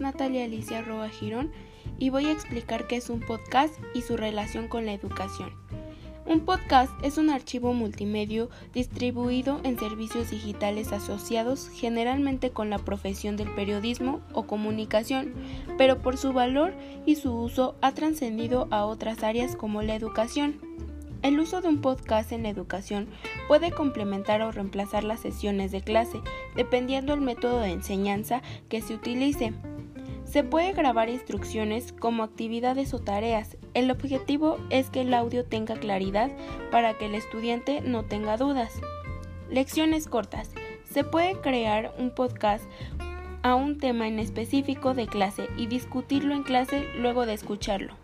Natalia Alicia Roa Girón y voy a explicar qué es un podcast y su relación con la educación. Un podcast es un archivo multimedio distribuido en servicios digitales asociados generalmente con la profesión del periodismo o comunicación, pero por su valor y su uso ha trascendido a otras áreas como la educación. El uso de un podcast en la educación puede complementar o reemplazar las sesiones de clase, dependiendo del método de enseñanza que se utilice. Se puede grabar instrucciones como actividades o tareas. El objetivo es que el audio tenga claridad para que el estudiante no tenga dudas. Lecciones cortas. Se puede crear un podcast a un tema en específico de clase y discutirlo en clase luego de escucharlo.